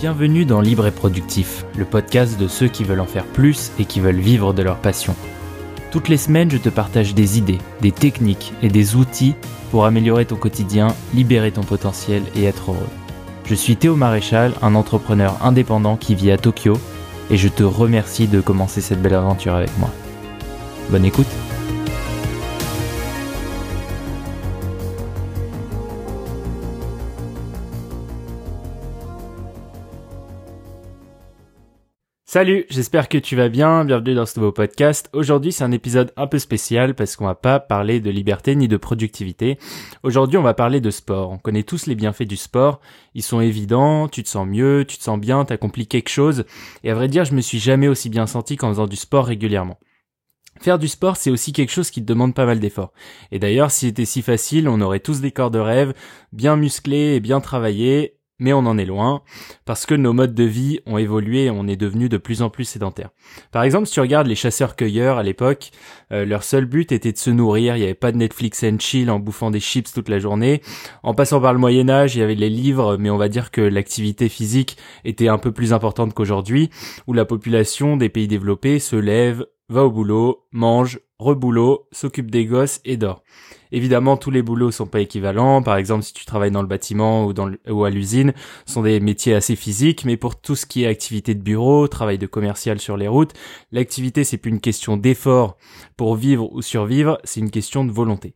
Bienvenue dans Libre et Productif, le podcast de ceux qui veulent en faire plus et qui veulent vivre de leur passion. Toutes les semaines, je te partage des idées, des techniques et des outils pour améliorer ton quotidien, libérer ton potentiel et être heureux. Je suis Théo Maréchal, un entrepreneur indépendant qui vit à Tokyo, et je te remercie de commencer cette belle aventure avec moi. Bonne écoute Salut, j'espère que tu vas bien, bienvenue dans ce nouveau podcast. Aujourd'hui c'est un épisode un peu spécial parce qu'on va pas parler de liberté ni de productivité. Aujourd'hui on va parler de sport. On connaît tous les bienfaits du sport, ils sont évidents, tu te sens mieux, tu te sens bien, t'accomplis quelque chose. Et à vrai dire je me suis jamais aussi bien senti qu'en faisant du sport régulièrement. Faire du sport, c'est aussi quelque chose qui te demande pas mal d'efforts. Et d'ailleurs, si c'était si facile, on aurait tous des corps de rêve, bien musclés et bien travaillés, mais on en est loin, parce que nos modes de vie ont évolué et on est devenu de plus en plus sédentaire. Par exemple, si tu regardes les chasseurs-cueilleurs à l'époque, euh, leur seul but était de se nourrir, il n'y avait pas de Netflix and chill en bouffant des chips toute la journée. En passant par le Moyen Âge, il y avait les livres, mais on va dire que l'activité physique était un peu plus importante qu'aujourd'hui, où la population des pays développés se lève, va au boulot, mange, reboulot, s'occupe des gosses et dort. Évidemment, tous les boulots sont pas équivalents. Par exemple, si tu travailles dans le bâtiment ou, à l'usine, sont des métiers assez physiques. Mais pour tout ce qui est activité de bureau, travail de commercial sur les routes, l'activité c'est plus une question d'effort pour vivre ou survivre, c'est une question de volonté.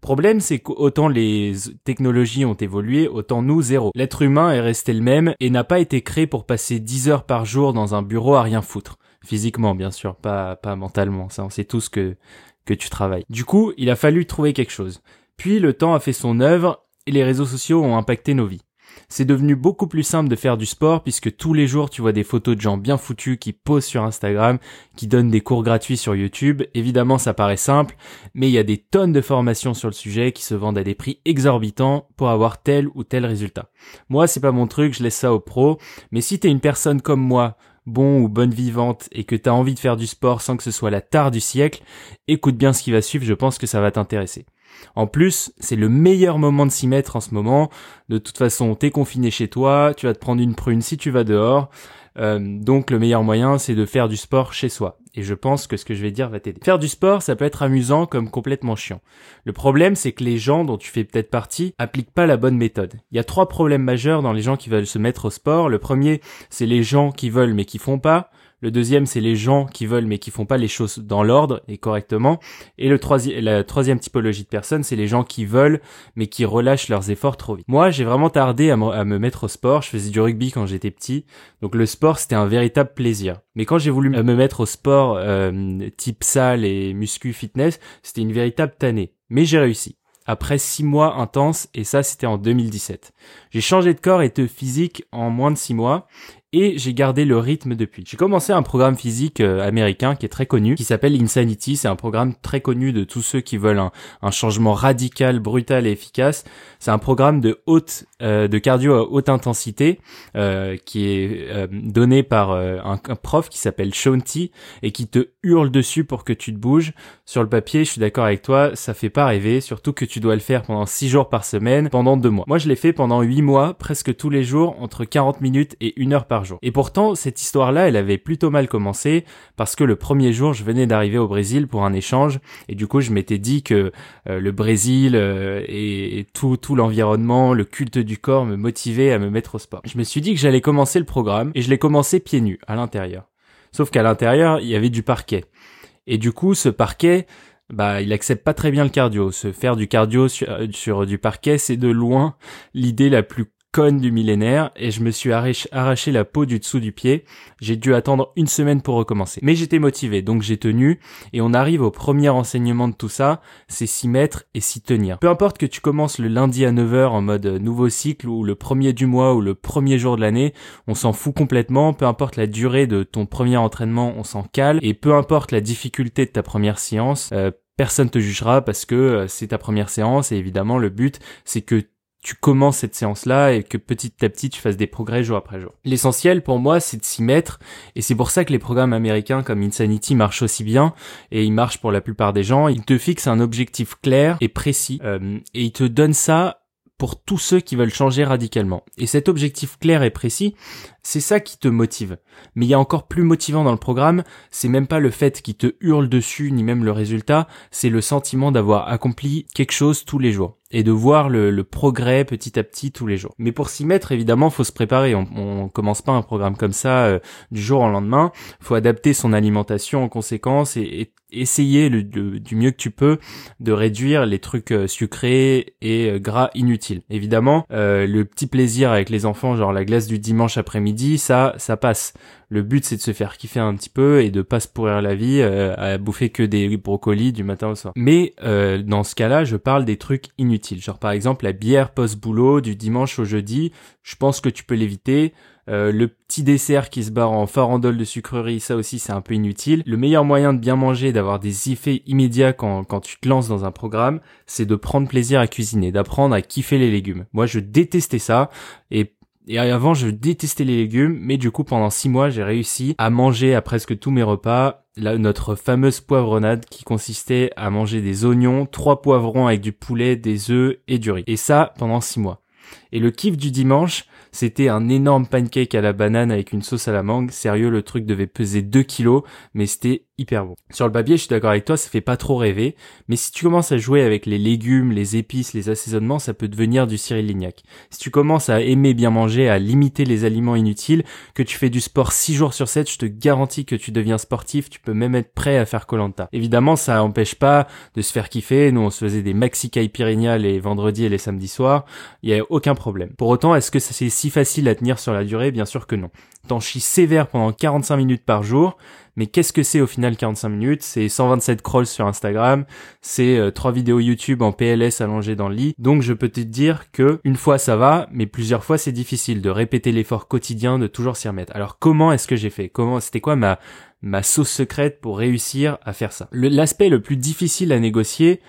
Problème, c'est qu'autant les technologies ont évolué, autant nous, zéro. L'être humain est resté le même et n'a pas été créé pour passer 10 heures par jour dans un bureau à rien foutre. Physiquement, bien sûr, pas, pas mentalement. Ça, on sait tous que que tu travailles. Du coup, il a fallu trouver quelque chose. Puis le temps a fait son œuvre et les réseaux sociaux ont impacté nos vies. C'est devenu beaucoup plus simple de faire du sport puisque tous les jours tu vois des photos de gens bien foutus qui posent sur Instagram, qui donnent des cours gratuits sur YouTube. Évidemment ça paraît simple, mais il y a des tonnes de formations sur le sujet qui se vendent à des prix exorbitants pour avoir tel ou tel résultat. Moi c'est pas mon truc, je laisse ça aux pros, mais si t'es une personne comme moi, bon ou bonne vivante et que t'as envie de faire du sport sans que ce soit la tare du siècle, écoute bien ce qui va suivre, je pense que ça va t'intéresser. En plus, c'est le meilleur moment de s'y mettre en ce moment. De toute façon, t'es confiné chez toi, tu vas te prendre une prune si tu vas dehors. Euh, donc le meilleur moyen, c'est de faire du sport chez soi. Et je pense que ce que je vais dire va t'aider. Faire du sport, ça peut être amusant comme complètement chiant. Le problème, c'est que les gens dont tu fais peut-être partie appliquent pas la bonne méthode. Il y a trois problèmes majeurs dans les gens qui veulent se mettre au sport. Le premier, c'est les gens qui veulent mais qui font pas. Le deuxième, c'est les gens qui veulent mais qui font pas les choses dans l'ordre et correctement. Et le troisième, la troisième typologie de personnes, c'est les gens qui veulent mais qui relâchent leurs efforts trop vite. Moi, j'ai vraiment tardé à me, mettre au sport. Je faisais du rugby quand j'étais petit, donc le sport c'était un véritable plaisir. Mais quand j'ai voulu me mettre au sport euh, type salle et muscu fitness, c'était une véritable tannée. Mais j'ai réussi après six mois intenses et ça c'était en 2017. J'ai changé de corps et de physique en moins de six mois et j'ai gardé le rythme depuis. J'ai commencé un programme physique euh, américain qui est très connu, qui s'appelle Insanity. C'est un programme très connu de tous ceux qui veulent un, changement radical, brutal et efficace. C'est un programme de haute, euh, de cardio à haute intensité, euh, qui est donné par un, prof qui s'appelle T et qui te hurle dessus pour que tu te bouges. Sur le papier, je suis d'accord avec toi, ça fait pas rêver, surtout que tu dois le faire pendant six jours par semaine, pendant deux mois. Moi, je l'ai fait pendant huit mois, presque tous les jours, entre 40 minutes et une heure par et pourtant, cette histoire-là, elle avait plutôt mal commencé parce que le premier jour, je venais d'arriver au Brésil pour un échange et du coup, je m'étais dit que euh, le Brésil euh, et, tout, tout l'environnement, le culte du corps me motivait à me mettre au sport. Je me suis dit que j'allais commencer le programme et je l'ai commencé pieds nus à l'intérieur. Sauf qu'à l'intérieur, il y avait du parquet. Et du coup, ce parquet, bah, il accepte pas très bien le cardio. Se faire du cardio sur, sur du parquet, c'est de loin l'idée la plus conne du millénaire et je me suis arraché la peau du dessous du pied. J'ai dû attendre une semaine pour recommencer. Mais j'étais motivé, donc j'ai tenu et on arrive au premier enseignement de tout ça, c'est s'y mettre et s'y tenir. Peu importe que tu commences le lundi à 9h en mode nouveau cycle ou le premier du mois ou le premier jour de l'année, on s'en fout complètement, peu importe la durée de ton premier entraînement, on s'en cale et peu importe la difficulté de ta première séance, euh, personne te jugera parce que euh, c'est ta première séance et évidemment le but c'est que tu commences cette séance-là et que petit à petit tu fasses des progrès jour après jour. L'essentiel pour moi c'est de s'y mettre et c'est pour ça que les programmes américains comme Insanity marchent aussi bien et ils marchent pour la plupart des gens. Ils te fixent un objectif clair et précis euh, et ils te donnent ça pour tous ceux qui veulent changer radicalement. Et cet objectif clair et précis, c'est ça qui te motive. Mais il y a encore plus motivant dans le programme, c'est même pas le fait qui te hurle dessus, ni même le résultat, c'est le sentiment d'avoir accompli quelque chose tous les jours et de voir le, progrès petit à petit tous les jours. Mais pour s'y mettre, évidemment, faut se préparer. On, on commence pas un programme comme ça euh, du jour au lendemain. Faut adapter son alimentation en conséquence et, essayer le, du mieux que tu peux de réduire les trucs euh, sucrés et euh, gras inutiles. Évidemment, le petit plaisir avec les enfants, genre la glace du dimanche après-midi, ça, ça passe. Le but c'est de se faire kiffer un petit peu et de pas se pourrir la vie euh, à bouffer que des brocolis du matin au soir. Mais euh, dans ce cas-là, je parle des trucs inutiles. Genre par exemple la bière post-boulot du dimanche au jeudi, je pense que tu peux l'éviter. Euh, le petit dessert qui se barre en farandole de sucrerie, ça aussi c'est un peu inutile. Le meilleur moyen de bien manger, d'avoir des effets immédiats quand, quand tu te lances dans un programme, c'est de prendre plaisir à cuisiner, d'apprendre à kiffer les légumes. Moi je détestais ça et et avant, je détestais les légumes, mais du coup, pendant six mois, j'ai réussi à manger à presque tous mes repas notre fameuse poivronade qui consistait à manger des oignons, trois poivrons avec du poulet, des œufs et du riz. Et ça, pendant six mois. Et le kiff du dimanche, c'était un énorme pancake à la banane avec une sauce à la mangue. Sérieux, le truc devait peser 2 kilos, mais c'était hyper bon. Sur le papier, je suis d'accord avec toi, ça fait pas trop rêver, mais si tu commences à jouer avec les légumes, les épices, les assaisonnements, ça peut devenir du Cyril Lignac. Si tu commences à aimer bien manger, à limiter les aliments inutiles, que tu fais du sport 6 jours sur 7, je te garantis que tu deviens sportif, tu peux même être prêt à faire Colanta. Évidemment, ça empêche pas de se faire kiffer. Nous, on se faisait des maxi caipirinha les vendredis et les samedis soirs. Il aucun Pour autant, est-ce que c'est si facile à tenir sur la durée? Bien sûr que non. T'en chies sévère pendant 45 minutes par jour, mais qu'est-ce que c'est au final 45 minutes? C'est 127 crawls sur Instagram, c'est euh, trois vidéos YouTube en PLS allongées dans le lit. Donc je peux te dire que une fois ça va, mais plusieurs fois c'est difficile de répéter l'effort quotidien, de toujours s'y remettre. Alors comment est-ce que j'ai fait? Comment c'était quoi ma ma sauce secrète pour réussir à faire ça? L'aspect le, plus difficile à négocier,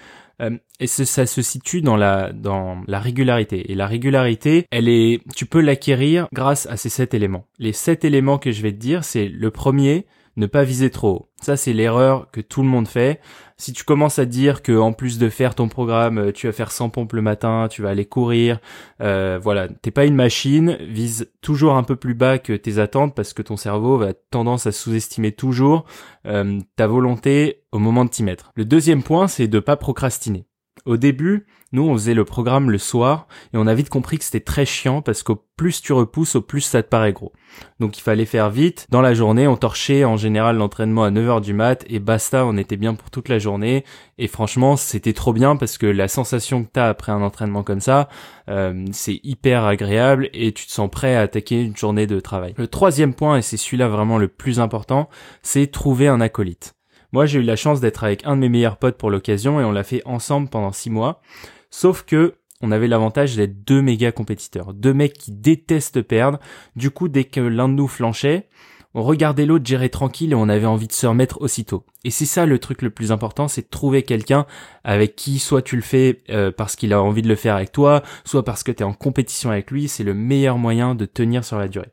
euh, et ça se situe dans la dans la régularité. Et la régularité, elle est, tu peux l'acquérir grâce à ces sept éléments. Les sept éléments que je vais te dire, c'est le premier, ne pas viser trop. Ça, c'est l'erreur que tout le monde fait. Si tu commences à dire que en plus de faire ton programme, euh, tu vas faire 100 pompes le matin, tu vas aller courir, euh, voilà, t'es pas une machine. Vise toujours un peu plus bas que tes attentes parce que ton cerveau va tendance à sous-estimer toujours euh, ta volonté au moment de t'y mettre. Le deuxième point, c'est de pas procrastiner. Au début, nous, on faisait le programme le soir et on a vite compris que c'était très chiant parce qu'au plus tu repousses, au plus ça te paraît gros. Donc il fallait faire vite. Dans la journée, on torchait en général l'entraînement à 9h du mat et basta, on était bien pour toute la journée. Et franchement, c'était trop bien parce que la sensation que t'as après un entraînement comme ça, euh, c'est hyper agréable et tu te sens prêt à attaquer une journée de travail. Le troisième point, et c'est celui-là vraiment le plus important, c'est trouver un acolyte. Moi, j'ai eu la chance d'être avec un de mes meilleurs potes pour l'occasion et on l'a fait ensemble pendant six mois. Sauf que on avait l'avantage d'être deux méga compétiteurs, deux mecs qui détestent perdre. Du coup, dès que l'un de nous flanchait, on regardait l'autre gérer tranquille et on avait envie de se remettre aussitôt. Et c'est ça le truc le plus important, c'est de trouver quelqu'un avec qui soit tu le fais euh, parce qu'il a envie de le faire avec toi, soit parce que tu es en compétition avec lui, c'est le meilleur moyen de tenir sur la durée.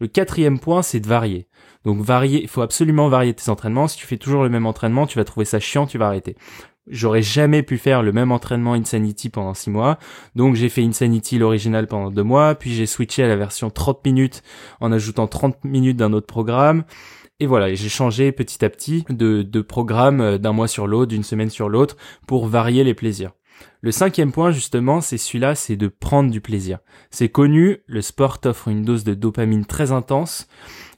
Le quatrième point, c'est de varier. Donc varier, il faut absolument varier tes entraînements. Si tu fais toujours le même entraînement, tu vas trouver ça chiant, tu vas arrêter. J'aurais jamais pu faire le même entraînement Insanity pendant six mois. Donc j'ai fait Insanity l'original pendant deux mois, puis j'ai switché à la version 30 minutes en ajoutant 30 minutes d'un autre programme. Et voilà, j'ai changé petit à petit de, programme euh, d'un mois sur l'autre, d'une semaine sur l'autre, pour varier les plaisirs. Le cinquième point, justement, c'est celui-là, c'est de prendre du plaisir. C'est connu, le sport t'offre une dose de dopamine très intense.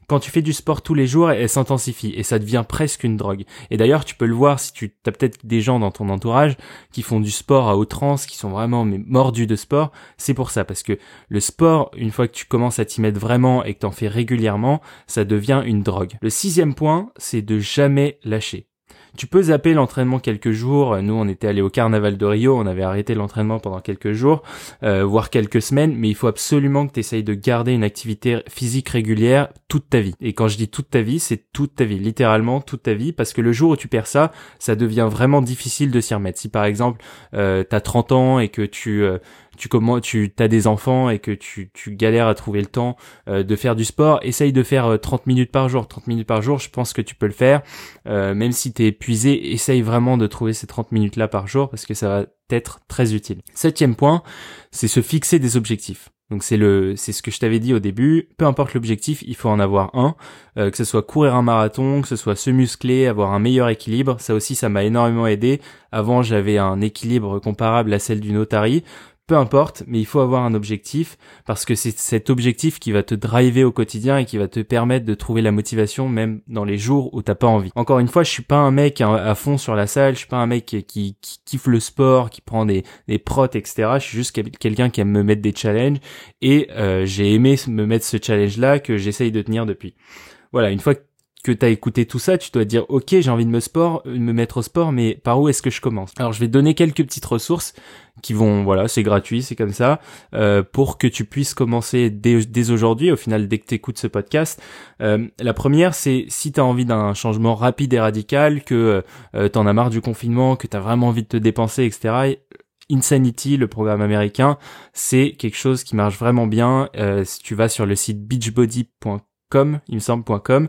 Quand tu fais du sport tous les jours, elle s'intensifie et ça devient presque une drogue. Et d'ailleurs, tu peux le voir si tu as peut-être des gens dans ton entourage qui font du sport à outrance, qui sont vraiment mordus de sport. C'est pour ça, parce que le sport, une fois que tu commences à t'y mettre vraiment et que t'en fais régulièrement, ça devient une drogue. Le sixième point, c'est de jamais lâcher. Tu peux zapper l'entraînement quelques jours. Nous, on était allé au carnaval de Rio, on avait arrêté l'entraînement pendant quelques jours, euh, voire quelques semaines, mais il faut absolument que tu essayes de garder une activité physique régulière toute ta vie. Et quand je dis toute ta vie, c'est toute ta vie, littéralement toute ta vie, parce que le jour où tu perds ça, ça devient vraiment difficile de s'y remettre. Si par exemple, euh, tu as 30 ans et que tu... Euh, tu comment tu as des enfants et que tu, tu galères à trouver le temps euh, de faire du sport, essaye de faire 30 minutes par jour. 30 minutes par jour, je pense que tu peux le faire. même si tu es épuisé, essaye vraiment de trouver ces 30 minutes là par jour parce que ça va être très utile. Septième point, c'est se fixer des objectifs. Donc c'est le, c'est ce que je t'avais dit au début. Peu importe l'objectif, il faut en avoir un. Euh, que ce soit courir un marathon, que ce soit se muscler, avoir un meilleur équilibre. Ça aussi, ça m'a énormément aidé. Avant, j'avais un équilibre comparable à celle du notari peu importe, mais il faut avoir un objectif parce que c'est cet objectif qui va te driver au quotidien et qui va te permettre de trouver la motivation même dans les jours où t'as pas envie. Encore une fois, je suis pas un mec à, fond sur la salle, je suis pas un mec qui, kiffe le sport, qui prend des, des protes, etc. Je suis juste quelqu'un qui aime me mettre des challenges et euh, j'ai aimé me mettre ce challenge là que j'essaye de tenir depuis. Voilà, une fois que que tu as écouté tout ça, tu dois dire OK, j'ai envie de me sport, me mettre au sport, mais par où est-ce que je commence? Alors je vais donner quelques petites ressources qui vont voilà, c'est gratuit, c'est comme ça, euh, pour que tu puisses commencer dès, aujourd'hui. Au final, dès que tu écoutes ce podcast, euh, la première, c'est si tu as envie d'un changement rapide et radical, que euh, tu en as marre du confinement, que tu as vraiment envie de te dépenser, etc. Insanity, le programme américain, c'est quelque chose qui marche vraiment bien. Euh, si tu vas sur le site beachbody.com com, il me semble .com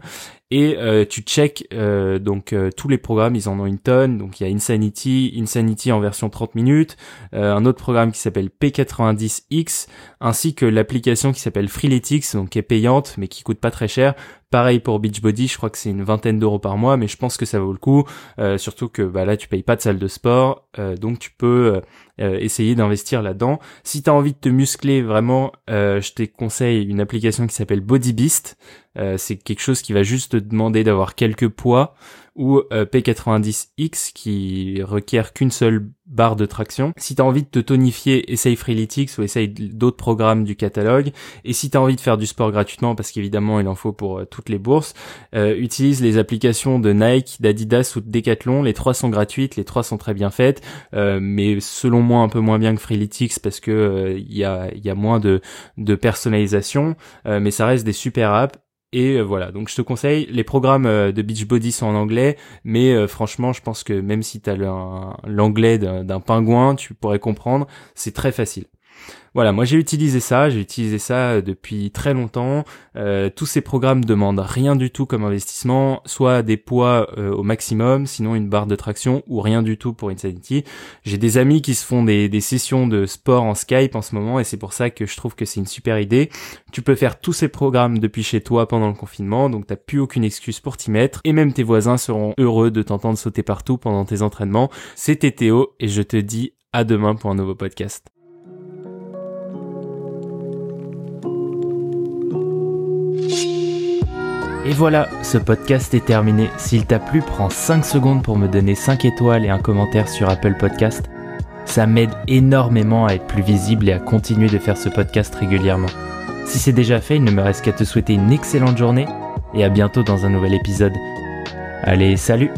et euh, tu check euh, donc euh, tous les programmes, ils en ont une tonne. Donc il y a Insanity, Insanity en version 30 minutes, un autre programme qui s'appelle P90X, ainsi que l'application qui s'appelle Freeletics, donc qui est payante mais qui coûte pas très cher. Pareil pour Beachbody, je crois que c'est une vingtaine d'euros par mois, mais je pense que ça vaut le coup, surtout que bah, là tu payes pas de salle de sport, donc tu peux essayer d'investir là-dedans. Si tu as envie de te muscler vraiment, je te conseille une application qui s'appelle Body Beast. c'est quelque chose qui va juste demander d'avoir quelques poids ou euh, P90X qui requiert qu'une seule barre de traction. Si tu as envie de te tonifier, essaye Freeletics ou essaye d'autres programmes du catalogue. Et si tu as envie de faire du sport gratuitement, parce qu'évidemment il en faut pour euh, toutes les bourses, euh, utilise les applications de Nike, d'Adidas ou de Decathlon. Les trois sont gratuites, les trois sont très bien faites, mais selon moi un peu moins bien que Freeletics parce que il y, a, y a moins de, de personnalisation, mais ça reste des super apps et euh, voilà, donc je te conseille, les programmes euh, de Beachbody sont en anglais, mais euh, franchement, je pense que même si tu as l'anglais d'un pingouin, tu pourrais comprendre, c'est très facile. Voilà, moi j'ai utilisé ça, j'ai utilisé ça euh, depuis très longtemps. Euh, tous ces programmes demandent rien du tout comme investissement, soit des poids euh, au maximum, sinon une barre de traction ou rien du tout pour Insanity. J'ai des amis qui se font des, des sessions de sport en Skype en ce moment et c'est pour ça que je trouve que c'est une super idée. Tu peux faire tous ces programmes depuis chez toi pendant le confinement, donc t'as plus aucune excuse pour t'y mettre et même tes voisins seront heureux de t'entendre sauter partout pendant tes entraînements. C'était Théo et je te dis à demain pour un nouveau podcast. Et voilà, ce podcast est terminé. S'il t'a plu, prends 5 secondes pour me donner 5 étoiles et un commentaire sur Apple Podcast. Ça m'aide énormément à être plus visible et à continuer de faire ce podcast régulièrement. Si c'est déjà fait, il ne me reste qu'à te souhaiter une excellente journée et à bientôt dans un nouvel épisode. Allez, salut